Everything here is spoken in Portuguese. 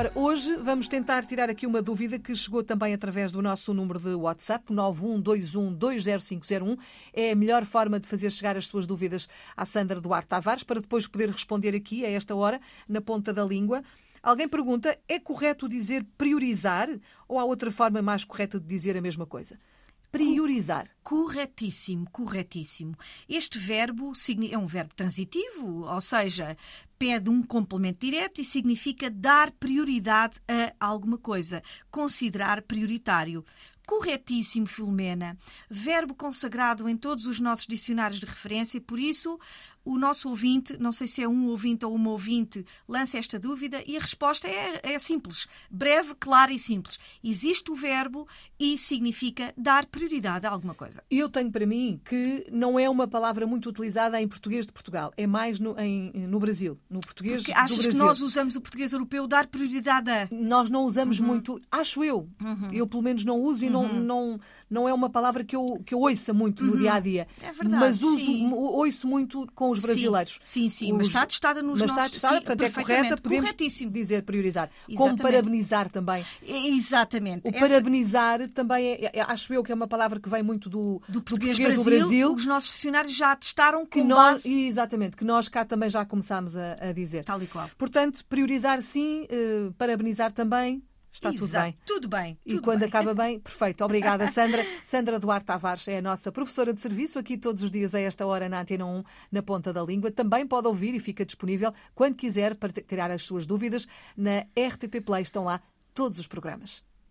Ora, hoje vamos tentar tirar aqui uma dúvida que chegou também através do nosso número de WhatsApp, 912120501. É a melhor forma de fazer chegar as suas dúvidas à Sandra Duarte Tavares, para depois poder responder aqui, a esta hora, na ponta da língua. Alguém pergunta: é correto dizer priorizar ou há outra forma mais correta de dizer a mesma coisa? Priorizar. Corretíssimo, corretíssimo. Este verbo é um verbo transitivo, ou seja, pede um complemento direto e significa dar prioridade a alguma coisa, considerar prioritário. Corretíssimo, Filomena. Verbo consagrado em todos os nossos dicionários de referência, por isso o nosso ouvinte, não sei se é um ouvinte ou uma ouvinte, lança esta dúvida e a resposta é, é simples, breve, clara e simples. Existe o verbo e significa dar prioridade a alguma coisa. Eu tenho para mim que não é uma palavra muito utilizada em português de Portugal, é mais no, em, no Brasil, no português Porque achas do Brasil. que nós usamos o português europeu dar prioridade a... Nós não usamos uhum. muito, acho eu, uhum. eu pelo menos não uso e não, uhum. não, não é uma palavra que eu, que eu ouça muito no dia a dia. É verdade. Mas uso, ouço muito com os brasileiros. Sim, sim, sim. Os... mas está testada nos mas nossos... Mas está testada, portanto é correta, podemos Corretíssimo. dizer priorizar. Exatamente. Como parabenizar também. Exatamente. O Essa... parabenizar também, é, é, acho eu que é uma palavra que vem muito do, do português, do, português Brasil, do Brasil. Os nossos funcionários já testaram que nós, base... Exatamente, que nós cá também já começámos a, a dizer. Tal e qual. Portanto, priorizar sim, uh, parabenizar também, Está Exato. tudo bem. Tudo bem. Tudo e quando bem. acaba bem, perfeito. Obrigada, Sandra. Sandra Duarte Tavares é a nossa professora de serviço aqui todos os dias a esta hora na Antena 1, na Ponta da Língua. Também pode ouvir e fica disponível quando quiser para tirar as suas dúvidas na RTP Play. Estão lá todos os programas.